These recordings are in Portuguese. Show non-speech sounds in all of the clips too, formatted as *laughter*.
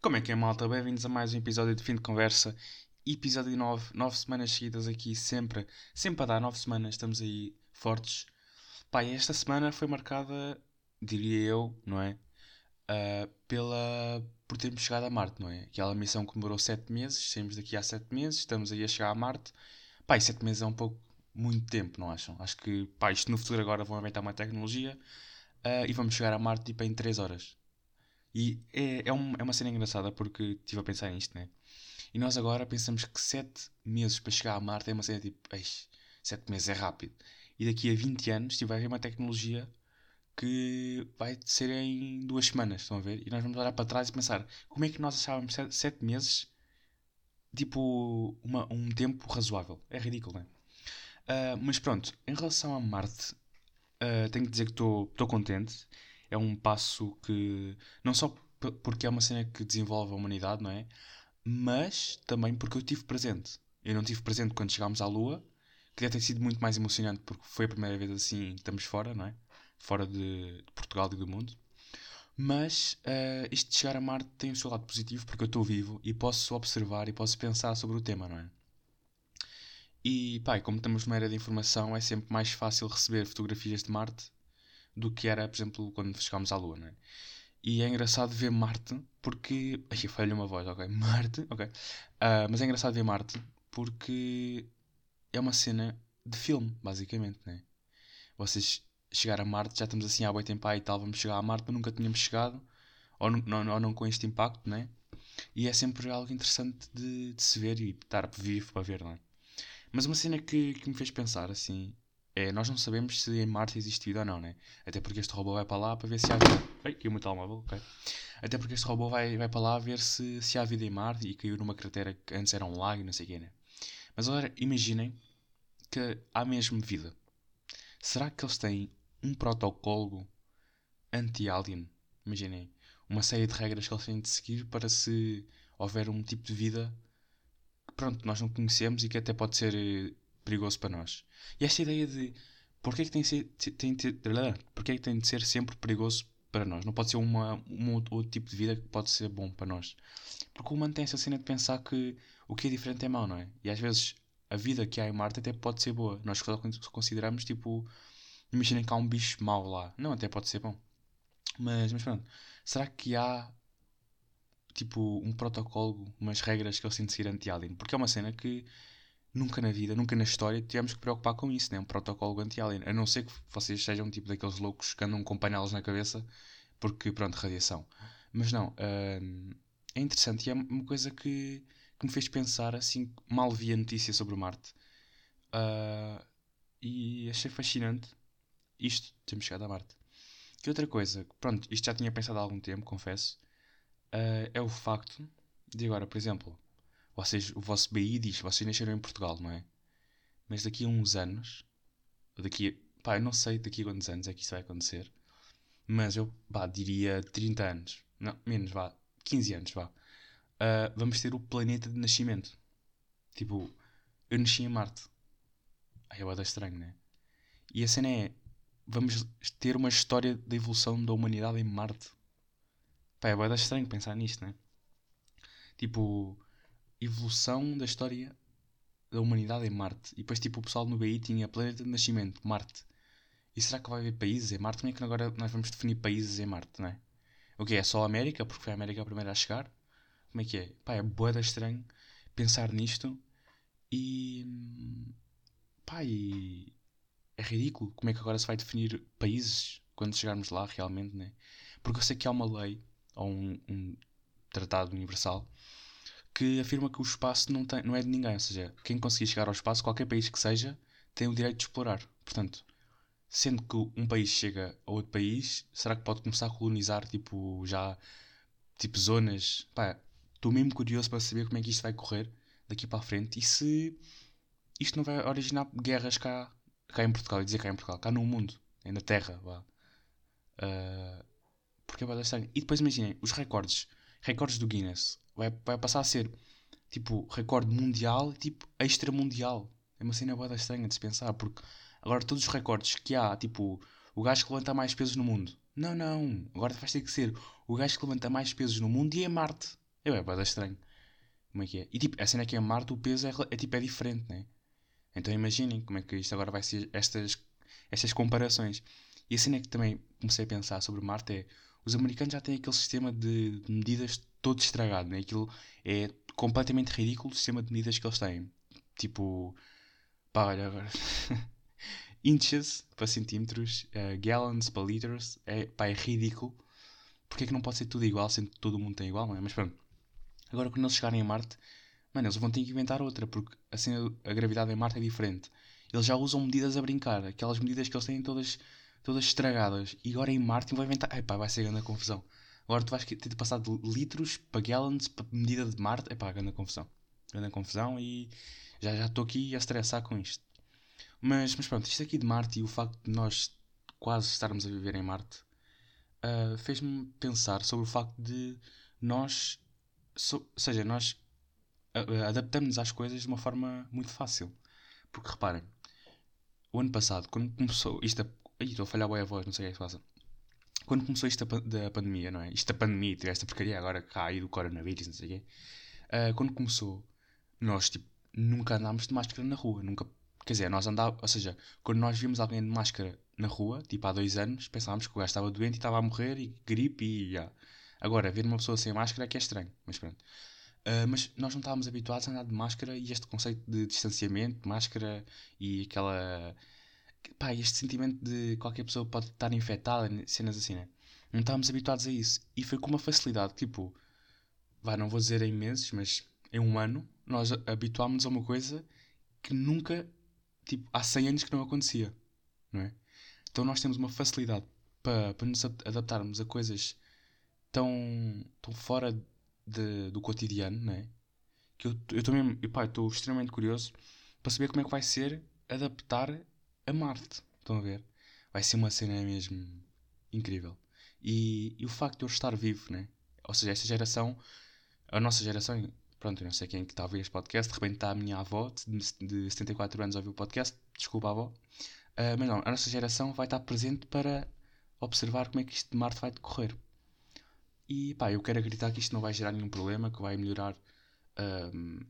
Como é que é, malta? Bem-vindos a mais um episódio de Fim de Conversa. Episódio 9, 9 semanas seguidas aqui, sempre, sempre a dar 9 semanas, estamos aí fortes. Pá, e esta semana foi marcada, diria eu, não é? Uh, pela, por termos chegado a Marte, não é? Aquela missão que demorou 7 meses, saímos daqui há 7 meses, estamos aí a chegar a Marte. Pá, e 7 meses é um pouco, muito tempo, não acham? Acho que, pá, isto no futuro agora vão inventar uma tecnologia uh, e vamos chegar a Marte tipo em 3 horas. E é, é, um, é uma cena engraçada porque estive a pensar nisto, né? E nós agora pensamos que 7 meses para chegar a Marte é uma cena tipo, 7 meses é rápido. E daqui a 20 anos tipo, vai haver uma tecnologia que vai ser em duas semanas, estão a ver? E nós vamos olhar para trás e pensar como é que nós achávamos 7 meses tipo uma, um tempo razoável. É ridículo, não é? Uh, mas pronto, em relação a Marte, uh, tenho que dizer que estou contente. É um passo que, não só porque é uma cena que desenvolve a humanidade, não é? Mas também porque eu tive presente. Eu não tive presente quando chegámos à Lua, que deve ter sido muito mais emocionante porque foi a primeira vez assim estamos fora, não é? Fora de, de Portugal e do mundo. Mas uh, isto de chegar a Marte tem o seu lado positivo porque eu estou vivo e posso observar e posso pensar sobre o tema, não é? E pá, como estamos numa era de informação, é sempre mais fácil receber fotografias de Marte do que era, por exemplo, quando chegámos à Lua, não é? E é engraçado ver Marte porque. *laughs* Ai, falha uma voz, ok. Marte, ok. Uh, mas é engraçado ver Marte porque é uma cena de filme, basicamente, né? Vocês chegar a Marte, já estamos assim há boi tempo e tal, vamos chegar a Marte, mas nunca tínhamos chegado, ou não, não, ou não com este impacto, né? E é sempre algo interessante de, de se ver e estar vivo para ver, não é? Mas uma cena que, que me fez pensar assim é: nós não sabemos se em Marte existe vida ou não, né? Até porque este robô vai para lá para ver se há vida. Ai, caiu o telemóvel, ok. Até porque este robô vai, vai para lá ver se, se há vida em Marte e caiu numa cratera que antes era um lago e não sei o quê, né? Mas agora imaginem que há mesmo vida. Será que eles têm um protocolo anti-alien? Imaginem, uma série de regras que eles têm de seguir para se houver um tipo de vida pronto, nós não conhecemos e que até pode ser eh, perigoso para nós. E esta ideia de porquê é que tem, de ser, tem, porquê é que tem de ser sempre perigoso para nós? Não pode ser uma, um outro tipo de vida que pode ser bom para nós. Porque o humano tem essa cena de pensar que o que é diferente é mau, não é? E às vezes a vida que há em Marte até pode ser boa. Nós consideramos tipo. Imaginem que há um bicho mau lá. Não, até pode ser bom. Mas, mas pronto. Será que há tipo um protocolo, umas regras que eles têm de seguir anti-alien. Porque é uma cena que nunca na vida, nunca na história tivemos que preocupar com isso, né? um protocolo anti-alien. A não ser que vocês sejam tipo daqueles loucos que andam com painelas na cabeça porque, pronto, radiação. Mas não, uh, é interessante e é uma coisa que, que me fez pensar assim, mal vi a notícia sobre Marte. Uh, e achei fascinante isto, temos chegado a Marte. Que outra coisa, pronto, isto já tinha pensado há algum tempo, confesso, uh, é o facto de agora, por exemplo, vocês, o vosso BI diz vocês nasceram em Portugal, não é? Mas daqui a uns anos, daqui a, pá, eu não sei daqui a quantos anos é que isto vai acontecer, mas eu, pá, diria 30 anos, não, menos, vá, 15 anos, vá, uh, vamos ter o planeta de nascimento. Tipo, eu nasci em Marte. Aí é estranho, né? E a cena é, vamos ter uma história da evolução da humanidade em Marte. Pá, é bem estranho pensar nisto, né? Tipo, evolução da história da humanidade em Marte. E depois, tipo, o pessoal no BI tinha planeta de nascimento, Marte. E será que vai haver países em Marte? Como é que agora nós vamos definir países em Marte, não é? O que é? Só a América? Porque foi a América a primeira a chegar? Como é que é? Pá, é boeda estranho pensar nisto e. pá, e. é ridículo. Como é que agora se vai definir países quando chegarmos lá realmente, né? Porque eu sei que há uma lei ou um, um tratado universal que afirma que o espaço não, tem, não é de ninguém, ou seja, quem conseguir chegar ao espaço, qualquer país que seja, tem o direito de explorar. Portanto, sendo que um país chega a outro país, será que pode começar a colonizar, tipo, já, tipo, zonas? Pá, estou mesmo curioso para saber como é que isto vai correr daqui para a frente e se isto não vai originar guerras cá, cá em Portugal, e dizer cá em Portugal, cá no mundo, na Terra, vá. Uh, porque é estranho. E depois imaginem, os recordes, recordes do Guinness, vai, vai passar a ser tipo recorde mundial e tipo extra mundial. É uma cena boa estranha de se pensar, porque agora todos os recordes que há, tipo, o gajo que levanta mais pesos no mundo. Não, não, agora vai ter que ser o gajo que levanta mais pesos no mundo e é Marte. É bem, é estranho. Como é que é? E tipo, a cena é que em Marte o peso é, é tipo, é diferente, né? Então imaginem como é que isto agora vai ser estas, estas comparações. E a cena é que também comecei a pensar sobre Marte é os americanos já têm aquele sistema de, medidas todo estragado, né? Aquilo é completamente ridículo o sistema de medidas que eles têm. Tipo, pá, olha agora. *laughs* inches para centímetros, uh, gallons para liters, é, pá, é ridículo. Porque é que não pode ser tudo igual, sendo que todo mundo tem igual, não é? Mas pronto. Agora, quando eles chegarem a Marte, mano, eles vão ter que inventar outra, porque assim a gravidade em Marte é diferente. Eles já usam medidas a brincar, aquelas medidas que eles têm todas, todas estragadas. E agora em Marte vão inventar. Epá, vai ser grande confusão. Agora tu vais ter de passar de litros para gallons para medida de Marte. Epá, grande confusão. Grande confusão e já estou aqui a estressar com isto. Mas, mas pronto, isto aqui de Marte e o facto de nós quase estarmos a viver em Marte uh, fez-me pensar sobre o facto de nós, so, ou seja, nós adaptamos-nos às coisas de uma forma muito fácil. Porque reparem, o ano passado, quando começou isto, ai, estou a falhar bem a voz, não sei o que é que se passa. Quando começou isto da pandemia, não é? Isto da pandemia, esta porcaria agora cá aí do coronavírus, não sei o quê. Uh, quando começou, nós tipo, nunca andámos de máscara na rua, nunca Quer dizer, nós andávamos, ou seja, quando nós vimos alguém de máscara na rua, tipo há dois anos, pensávamos que o gajo estava doente e estava a morrer e gripe e já. Agora, ver uma pessoa sem máscara é que é estranho, mas pronto. Uh, mas nós não estávamos habituados a andar de máscara e este conceito de distanciamento, de máscara e aquela. Pá, este sentimento de qualquer pessoa pode estar infectada, cenas assim, né? Não estávamos habituados a isso. E foi com uma facilidade, tipo, vai, não vou dizer em meses, mas em um ano, nós habituámos-nos a uma coisa que nunca tipo, há 100 anos que não acontecia, não é? Então nós temos uma facilidade para, para nos adaptarmos a coisas tão, tão fora de, do cotidiano, não é? Que eu, eu também, estou extremamente curioso para saber como é que vai ser adaptar a Marte. Estão a ver? Vai ser uma cena mesmo incrível. E, e o facto de eu estar vivo, né? Ou seja, esta geração, a nossa geração, pronto, eu não sei quem é que está a ouvir este podcast, de repente está a minha avó de, de 74 anos a ouvir o podcast, desculpa avó, uh, mas não, a nossa geração vai estar presente para observar como é que isto de Marte vai decorrer. E pá, eu quero acreditar que isto não vai gerar nenhum problema, que vai melhorar uh,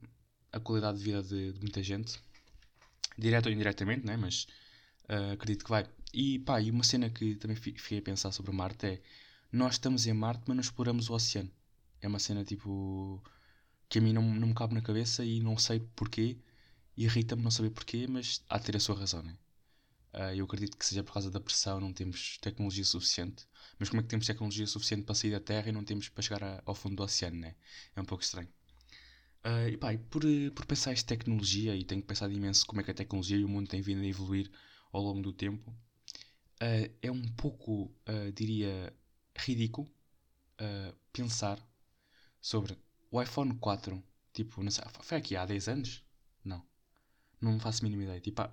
a qualidade de vida de, de, muita gente, direto ou indiretamente, né? mas uh, acredito que vai. E pá, e uma cena que também fiquei a pensar sobre Marte é, nós estamos em Marte, mas não exploramos o oceano. É uma cena tipo que a mim não, não me cabe na cabeça e não sei porquê. Irrita-me não saber porquê, mas há de ter a sua razão, né? Uh, eu acredito que seja por causa da pressão, não temos tecnologia suficiente. Mas como é que temos tecnologia suficiente para sair da Terra e não temos para chegar a, ao fundo do oceano, né? É um pouco estranho. Uh, e pá, e por, por pensar em tecnologia, e tenho pensado imenso como é que a tecnologia e o mundo têm vindo a evoluir ao longo do tempo, uh, é um pouco, diria, ridículo pensar sobre o iPhone 4, tipo, não sei, foi aqui há 10 anos? Não. Não faço a mínima ideia. Tipo, há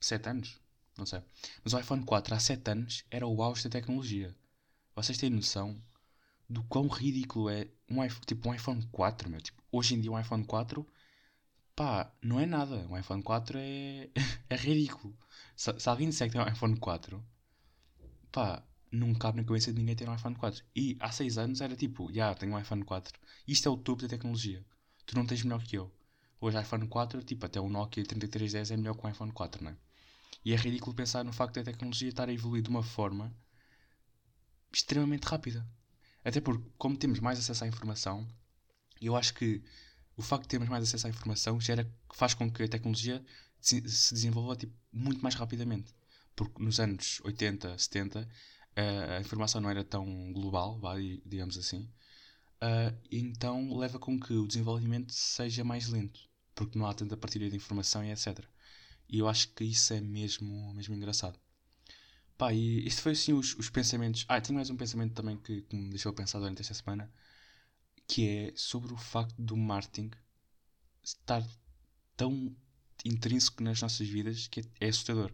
7 anos? Não sei. Mas o iPhone 4 há 7 anos era o auge da tecnologia. Vocês têm noção do quão ridículo é um iPhone, tipo, um iPhone 4, meu? Tipo, hoje em dia um iPhone 4, pá, não é nada. Um iPhone 4 é, *laughs* é ridículo. Se, se alguém disser que tem um iPhone 4, pá, não cabe na cabeça de ninguém ter um iPhone 4. E há 6 anos era tipo, já, yeah, tenho um iPhone 4. Isto é o topo da tecnologia. Tu não tens melhor que eu. Hoje iPhone 4, tipo, até o Nokia 3310 é melhor que o iPhone 4, não é? E é ridículo pensar no facto da tecnologia estar a evoluir de uma forma extremamente rápida. Até porque, como temos mais acesso à informação, eu acho que o facto de termos mais acesso à informação gera, faz com que a tecnologia se desenvolva tipo, muito mais rapidamente. Porque nos anos 80, 70, a informação não era tão global, digamos assim, uh, então leva com que o desenvolvimento seja mais lento, porque não há tanta partilha de informação e etc. E eu acho que isso é mesmo, mesmo engraçado. Pá, e isto foi assim os, os pensamentos. Ah, tenho mais um pensamento também que, que me deixou pensar durante esta semana, que é sobre o facto do marketing estar tão intrínseco nas nossas vidas que é, assustador.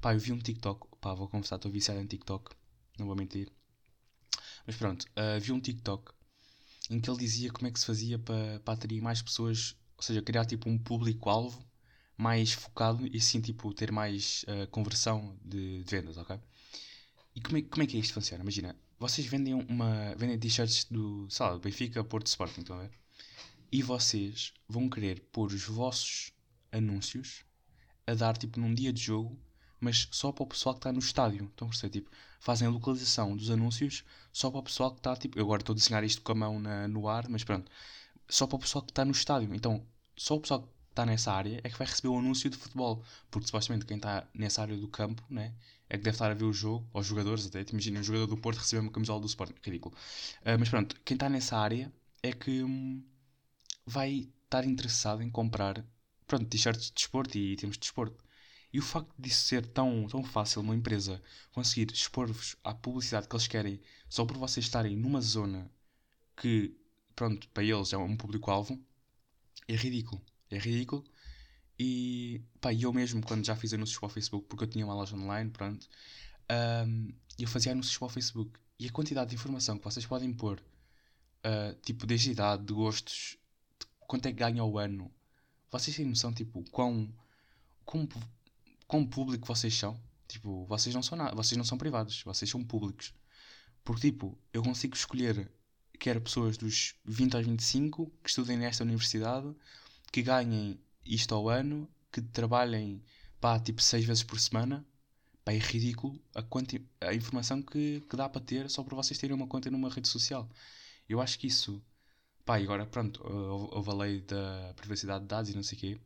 Pá, eu vi um TikTok, pá, vou confessar, estou viciado em TikTok não vou mentir. Mas pronto, uh, vi um TikTok em que ele dizia como é que se fazia para, para atrair mais pessoas, ou seja, criar tipo um público-alvo mais focado e sim tipo ter mais uh, conversão de, de, vendas, ok? E como é, como é que isto funciona? Imagina, vocês vendem uma. vendem t-shirts do. sei lá, Benfica, Porto Sporting, estão a ver? E vocês vão querer pôr os vossos anúncios a dar tipo num dia de jogo, mas só para o pessoal que está no estádio. Estão a perceber? Tipo, fazem a localização dos anúncios só para o pessoal que está tipo. Eu agora estou a desenhar isto com a mão na, no ar, mas pronto. Só para o pessoal que está no estádio. Então, só o pessoal que está nessa área é que vai receber o anúncio de futebol. Porque supostamente quem está nessa área do campo, né? É que deve estar a ver o jogo, ou os jogadores até. Imagina um jogador do Porto receber uma camisola do Sporting. Ridículo. Uh, mas pronto, quem está nessa área é que hum, vai estar interessado em comprar pronto, t-shirts de desporto e itens de desporto. E o facto disso ser tão, tão fácil, uma empresa conseguir expor-vos à publicidade que eles querem só por vocês estarem numa zona que, pronto, para eles é um público-alvo, é ridículo. É ridículo. E, pá, eu mesmo, quando já fiz anúncios para o Facebook, porque eu tinha uma loja online, pronto, um, eu fazia anúncios para o Facebook. E a quantidade de informação que vocês podem pôr, uh, tipo, desde idade, de gostos, de quanto é que ganha ao ano, vocês têm noção, tipo, quão, quão, quão público vocês são? Tipo, vocês não são nada, vocês não são privados, vocês são públicos. Porque, tipo, eu consigo escolher quer pessoas dos 20 aos 25 que estudem nesta universidade, que ganhem isto ao ano, que trabalhem, pá, tipo, 6 vezes por semana. Pá, é ridículo a, quanti a informação que, que dá para ter só para vocês terem uma conta numa rede social. Eu acho que isso Pá, e agora, pronto, houve a lei da privacidade de dados e não sei o quê.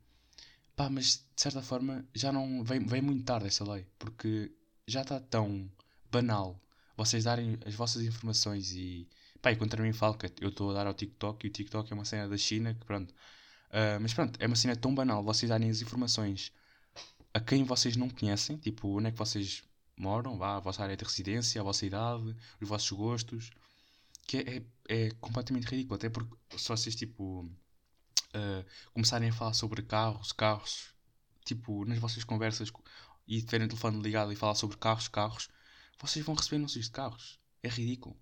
Pá, mas de certa forma já não. Vem, vem muito tarde essa lei, porque já está tão banal vocês darem as vossas informações e. Pá, e contra mim falo que eu estou a dar ao TikTok e o TikTok é uma cena da China que, pronto. Uh, mas pronto, é uma cena tão banal vocês darem as informações a quem vocês não conhecem, tipo, onde é que vocês moram, vá, a vossa área de residência, a vossa idade, os vossos gostos que é, é, é completamente ridículo, até porque se vocês tipo uh, começarem a falar sobre carros, carros, tipo, nas vossas conversas e tiverem o telefone ligado e falar sobre carros, carros, vocês vão receber anúncios de carros. É ridículo.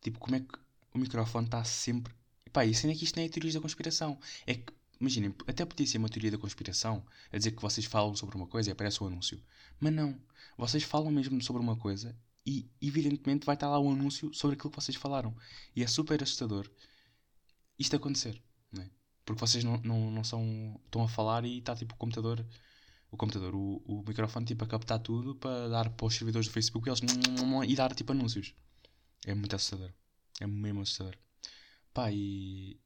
Tipo, como é que o microfone está sempre. E pá, isso nem é que isto nem é teorias da conspiração. É que, imaginem, até podia ser uma teoria da conspiração, a dizer que vocês falam sobre uma coisa e aparece o um anúncio. Mas não. Vocês falam mesmo sobre uma coisa e evidentemente vai estar lá um anúncio sobre aquilo que vocês falaram. E é super assustador isto acontecer, não é? Porque vocês não, não, não são. estão a falar e está tipo o computador. O computador, o, o microfone tipo a captar tudo para dar para os servidores do Facebook e eles e dar tipo anúncios. É muito assustador. É mesmo assustador. Pá, e,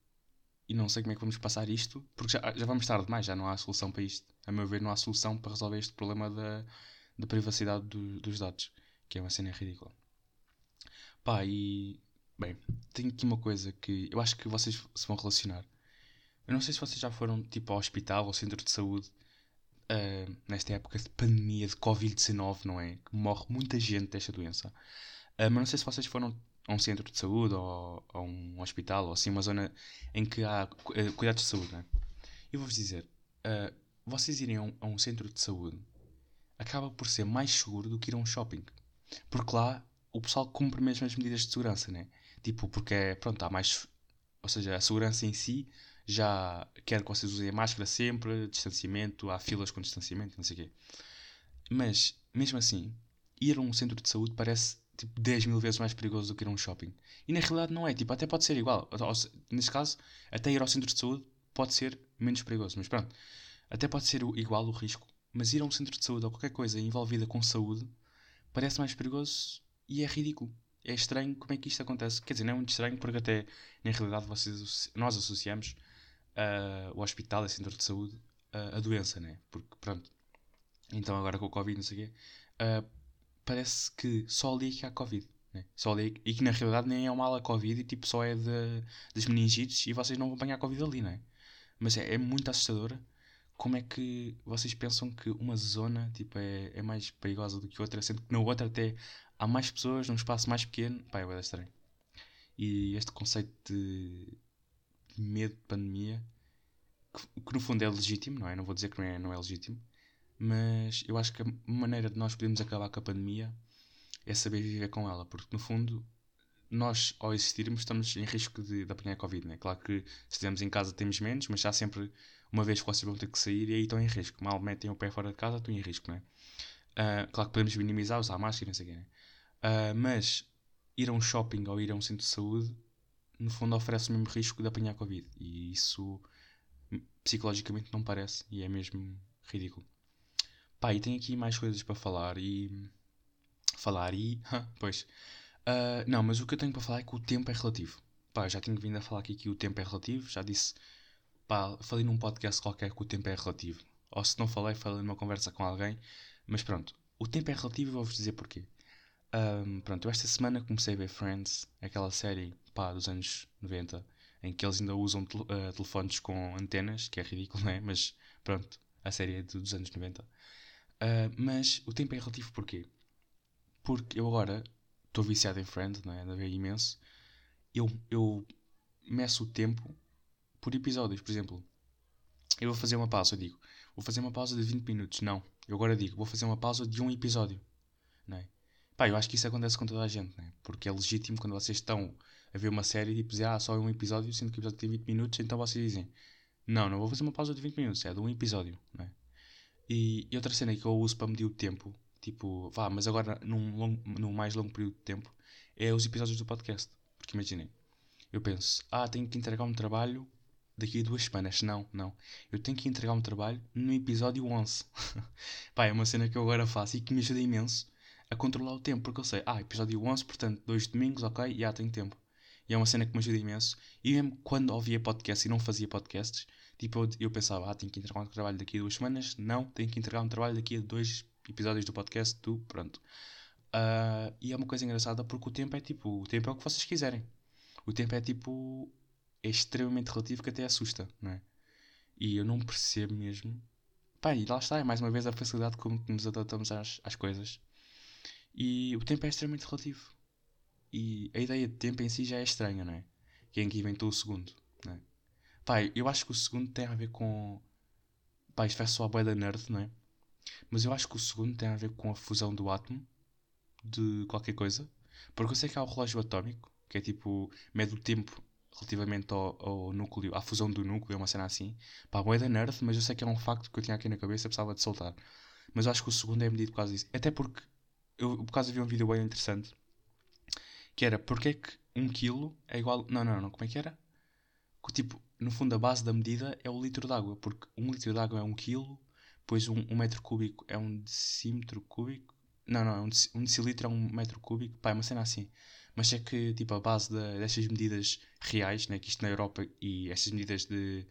e não sei como é que vamos passar isto, porque já, já vamos tarde demais, já não há solução para isto. A meu ver, não há solução para resolver este problema da, da privacidade do, dos dados que é uma cena ridícula. Pá, e. Bem, tenho aqui uma coisa que eu acho que vocês se vão relacionar. Eu não sei se vocês já foram tipo ao hospital ou centro de saúde uh, nesta época de pandemia de Covid-19, não é? Que morre muita gente desta doença. Uh, mas não sei se vocês foram a um centro de saúde ou a um hospital ou assim, uma zona em que há uh, cuidados de saúde, não é? Eu vou-vos dizer, vocês irem a um, a um centro de saúde acaba por ser mais seguro do que ir a um shopping. Porque lá o pessoal cumpre mesmo as medidas de segurança, né? Tipo, porque é, pronto, há mais. Ou seja, a segurança em si já quer que vocês usem a máscara sempre, distanciamento, há filas com distanciamento, não sei o quê. Mas, mesmo assim, ir a um centro de saúde parece tipo 10 mil vezes mais perigoso do que ir a um shopping. E na realidade não é, tipo, até pode ser igual. Neste caso, até ir ao centro de saúde pode ser menos perigoso, mas pronto, até pode ser igual o risco. Mas ir a um centro de saúde ou qualquer coisa envolvida com saúde parece mais perigoso e é ridículo. É estranho como é que isto acontece. Quer dizer, não é muito estranho porque até na realidade vocês, nós associamos uh, o hospital, o centro de saúde, uh, a doença, né? Porque pronto. Então agora com o Covid, não sei o quê, uh, parece que só ali é que há Covid. Né? Só ali, e que na realidade nem é uma ala Covid e tipo só é de, das meningites e vocês não vão apanhar Covid ali, não é? Mas é, é muito assustadora como é que vocês pensam que uma zona tipo, é, é mais perigosa do que outra, sendo que na outra até há mais pessoas num espaço mais pequeno? Pá, é estranho. E este conceito de medo de pandemia, que, que, no fundo é legítimo, não é? Não vou dizer que não é, não é legítimo, mas eu acho que a maneira de nós podermos acabar com a pandemia é saber viver com ela, porque no fundo nós, ao existirmos, estamos em risco de, de apanhar Covid. Né? Claro que se estivermos em casa temos menos, mas já sempre uma vez que vocês vão ter que sair e aí estão em risco. Mal metem o pé fora de casa, estão em risco, não é? Uh, claro que podemos minimizar, usar máscara, não sei o quê, né? Uh, mas ir a um shopping ou ir a um centro de saúde, no fundo oferece o mesmo risco de apanhar Covid. E isso psicologicamente não parece e é mesmo ridículo. Pá, e tenho aqui mais coisas para falar e. Falar e. pois. Uh, não, mas o que eu tenho para falar é que o tempo é relativo. Pá, já tenho vindo a falar aqui que o tempo é relativo. Já disse. Pá, falei num podcast qualquer que o tempo é relativo. Ou se não falei, falei numa conversa com alguém. Mas pronto, o tempo é relativo e vou-vos dizer porquê. Um, pronto, eu esta semana comecei a ver Friends, aquela série pá, dos anos 90, em que eles ainda usam tel uh, telefones com antenas, que é ridículo, não é? Mas pronto, a série é dos anos 90. Ah, mas o tempo é relativo porquê? Porque eu agora estou viciado em Friends, não é? Ando ver imenso. Eu, eu meço o tempo por episódios, por exemplo. Eu vou fazer uma pausa, eu digo, vou fazer uma pausa de 20 minutos. Não, eu agora digo, vou fazer uma pausa de um episódio, não é? Pá, eu acho que isso acontece com toda a gente, né? Porque é legítimo quando vocês estão a ver uma série e tipo, dizer, ah, só é um episódio, sendo que o episódio tem 20 minutos, então vocês dizem, não, não vou fazer uma pausa de 20 minutos, é de um episódio, né? E, e outra cena que eu uso para medir o tempo, tipo, vá, mas agora num, num mais longo período de tempo, é os episódios do podcast. Porque imaginem, eu penso, ah, tenho que entregar um trabalho daqui a duas semanas. Não, não. Eu tenho que entregar um trabalho no episódio 11. *laughs* Pá, é uma cena que eu agora faço e que me ajuda imenso a controlar o tempo, porque eu sei, ah, episódio 11, portanto, dois domingos, ok, já tenho tempo. E é uma cena que me ajuda imenso. E mesmo quando ouvia podcast e não fazia podcasts, tipo, eu, pensava, ah, tenho que entregar um trabalho daqui a duas semanas. Não, tenho que entregar um trabalho daqui a dois episódios do podcast, tu, pronto. Uh, e é uma coisa engraçada porque o tempo é tipo, o tempo é o que vocês quiserem. O tempo é tipo, é extremamente relativo que até assusta, não é? E eu não percebo mesmo. Pá, e lá está, é mais uma vez a facilidade com que nos adaptamos às, às coisas. E o tempo é extremamente relativo. E a ideia de tempo em si já é estranha, não é? Quem é que inventou o segundo? Pai, eu acho que o segundo tem a ver com. Pá, isto vai só a boia da nerd, não é? Mas eu acho que o segundo tem a ver com a fusão do átomo de qualquer coisa. Porque eu sei que há o relógio atómico, que é tipo, mede o tempo relativamente ao, ao núcleo, à fusão do núcleo, é uma cena assim. Pá, boia da nerd, mas eu sei que é um facto que eu tinha aqui na cabeça precisava de soltar. Mas eu acho que o segundo é medido quase isso. Até porque eu por causa vi um vídeo bem interessante que era porque é que um quilo é igual. Não, não, não, como é que era? Tipo, no fundo a base da medida é o litro d'água, porque um litro d'água é um quilo, depois um, um, metro cúbico é um decímetro cúbico. Não, não, um, um decilitro é um metro cúbico, pá, é uma cena assim. Mas é que, tipo, a base de, destas medidas reais, né, que isto na Europa e estas medidas de.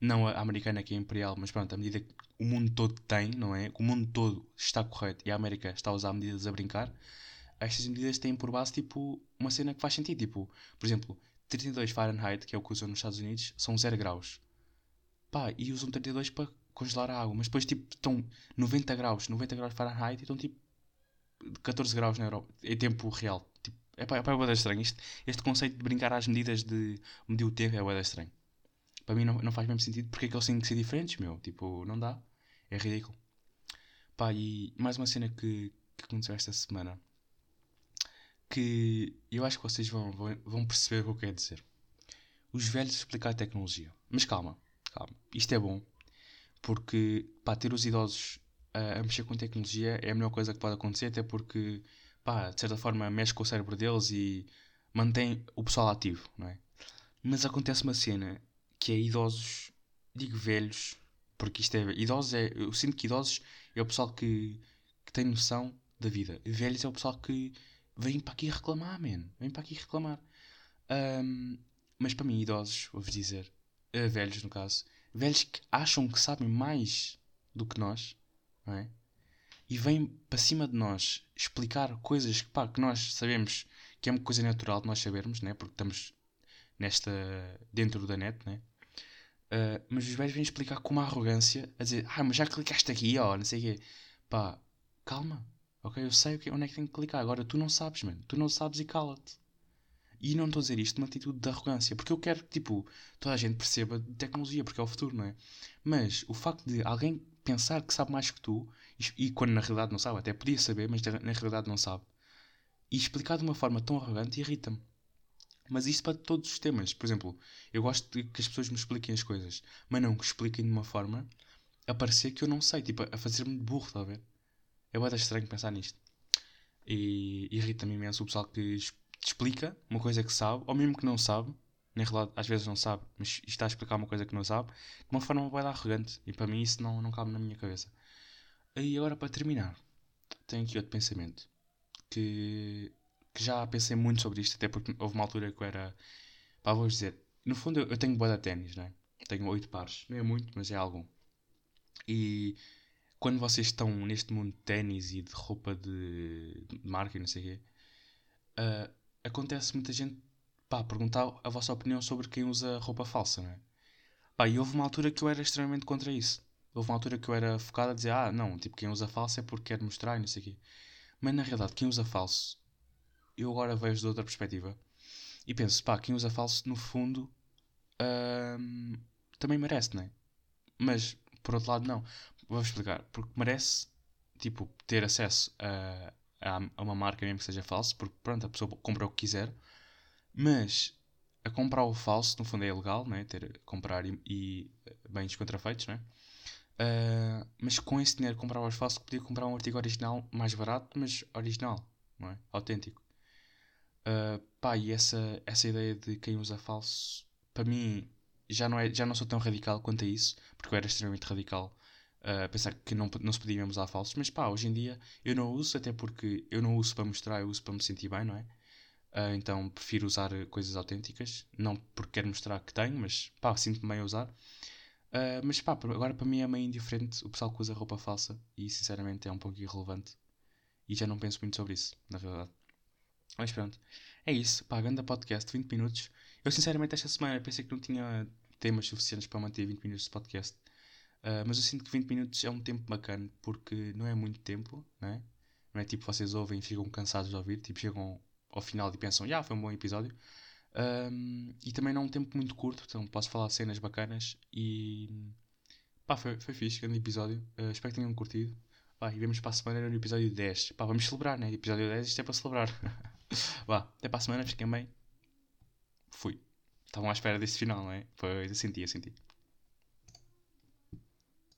Não a americana que é imperial, mas pronto, a medida que o mundo todo tem, não é? O mundo todo está correto e a América está a usar medidas a brincar. Estas medidas têm por base, tipo, uma cena que faz sentido. Tipo, por exemplo, 32 Fahrenheit, que é o que usam nos Estados Unidos, são 0 graus. Pá, e usam 32 para congelar a água. Mas depois, tipo, estão 90 graus, 90 graus Fahrenheit e estão, tipo, 14 graus na Europa. Em tempo real. Tipo, é pá, é pá, é estranho. Este, este conceito de brincar às medidas de medir o tempo é bem estranho. Para mim não, não faz mesmo sentido porque é que eles têm que ser diferentes, meu. Tipo, não dá. É ridículo. Pá, e mais uma cena que, que aconteceu esta semana. Que eu acho que vocês vão, vão, perceber o que eu quero dizer. Os velhos explicar a tecnologia. Mas calma, calma. Isto é bom. Porque, pá, ter os idosos a, a mexer com tecnologia é a melhor coisa que pode acontecer. Até porque, pá, de certa forma mexe com o cérebro deles e mantém o pessoal ativo, não é? Mas acontece uma cena que é idosos, digo velhos, porque isto é. Idosos é. Eu sinto que idosos é o pessoal que, que tem noção da vida. Velhos é o pessoal que vem para aqui reclamar, man. Vem para aqui reclamar. Um, mas para mim, idosos, vou-vos dizer, uh, velhos no caso, velhos que acham que sabem mais do que nós, não é? E vêm para cima de nós explicar coisas que, pá, que nós sabemos que é uma coisa natural de nós sabermos, né? porque estamos nesta dentro da net, né? Uh, mas os velhos vêm explicar com uma arrogância a dizer: Ah, mas já clicaste aqui, ó, não sei o quê. Pá, calma, ok? Eu sei onde é que tenho que clicar. Agora tu não sabes, mano. Tu não sabes e cala-te. E não estou a dizer isto numa atitude de arrogância, porque eu quero que, tipo, toda a gente perceba de tecnologia, porque é o futuro, não é? Mas o facto de alguém pensar que sabe mais que tu, e, e quando na realidade não sabe, até podia saber, mas na realidade não sabe, e explicar de uma forma tão arrogante irrita-me. Mas isto para todos os temas. Por exemplo, eu gosto de que as pessoas me expliquem as coisas, mas não que expliquem de uma forma a parecer que eu não sei, tipo, a fazer-me de burro, está a ver? É bem estranho pensar nisto. E irrita-me imenso o pessoal que explica uma coisa que sabe, ou mesmo que não sabe, na realidade às vezes não sabe, mas está a explicar uma coisa que não sabe, de uma forma bem arrogante. E para mim isso não, não cabe na minha cabeça. E agora para terminar, tenho aqui outro pensamento. Que, que já pensei muito sobre isto, até porque houve uma altura que eu era. Pá, vou dizer, no fundo eu, eu tenho boa de ténis, né? Tenho oito pares. Não é muito, mas é algum. E quando vocês estão neste mundo de ténis e de roupa de, de marca e não sei o quê, uh, acontece muita gente pá, perguntar a vossa opinião sobre quem usa roupa falsa, não é? Pá, e houve uma altura que eu era extremamente contra isso. Houve uma altura que eu era focado a dizer, ah, não, tipo, quem usa falso é porque quer mostrar e não sei o quê. Mas na realidade, quem usa falso, eu agora vejo de outra perspectiva e penso, pá, quem usa falso, no fundo, hum, também merece, não é? Mas, por outro lado, não. Vou explicar. Porque merece, tipo, ter acesso a, a, uma marca mesmo que seja falso, porque, pronto, a pessoa compra o que quiser, mas a comprar o falso, no fundo, é ilegal, né? Ter, comprar e, e bens contrafeitos, né? Uh, mas com esse dinheiro comprava os falsos podia comprar um artigo original mais barato, mas original, não é? Autêntico. Uh, pá, e essa, essa ideia de quem usa falso, para mim, já não, é, já não sou tão radical quanto a isso, porque eu era extremamente radical pensar que não, não se podia mesmo usar falsos, mas pá, hoje em dia eu não uso, até porque eu não uso para mostrar, eu uso para me sentir bem, não é? Uh, então prefiro usar coisas autênticas, não porque quero mostrar que tenho, mas pá, sinto-me bem a usar. Uh, mas pá, agora para mim é meio indiferente o pessoal que usa roupa falsa e sinceramente é um pouco irrelevante. E já não penso muito sobre isso, na verdade. Mas pronto, é isso. Pá, ganda podcast, 20 minutos. Eu sinceramente esta semana pensei que não tinha temas suficientes para manter 20 minutos de podcast. Uh, mas eu sinto que 20 minutos é um tempo bacana porque não é muito tempo, não é? Não é tipo vocês ouvem e ficam cansados de ouvir, tipo chegam ao final e pensam, já, yeah, foi um bom episódio. Um, e também não é um tempo muito curto, então posso falar cenas bacanas e pá, foi, foi fixe, grande episódio. Uh, espero que tenham curtido. Pá, e vemos para a semana no episódio 10. Pá, vamos celebrar, né? Episódio 10, isto é para celebrar. *laughs* Vá, até para a semana, fiquem bem. Fui. Estavam à espera desse final, não é? Pois, eu senti, eu senti.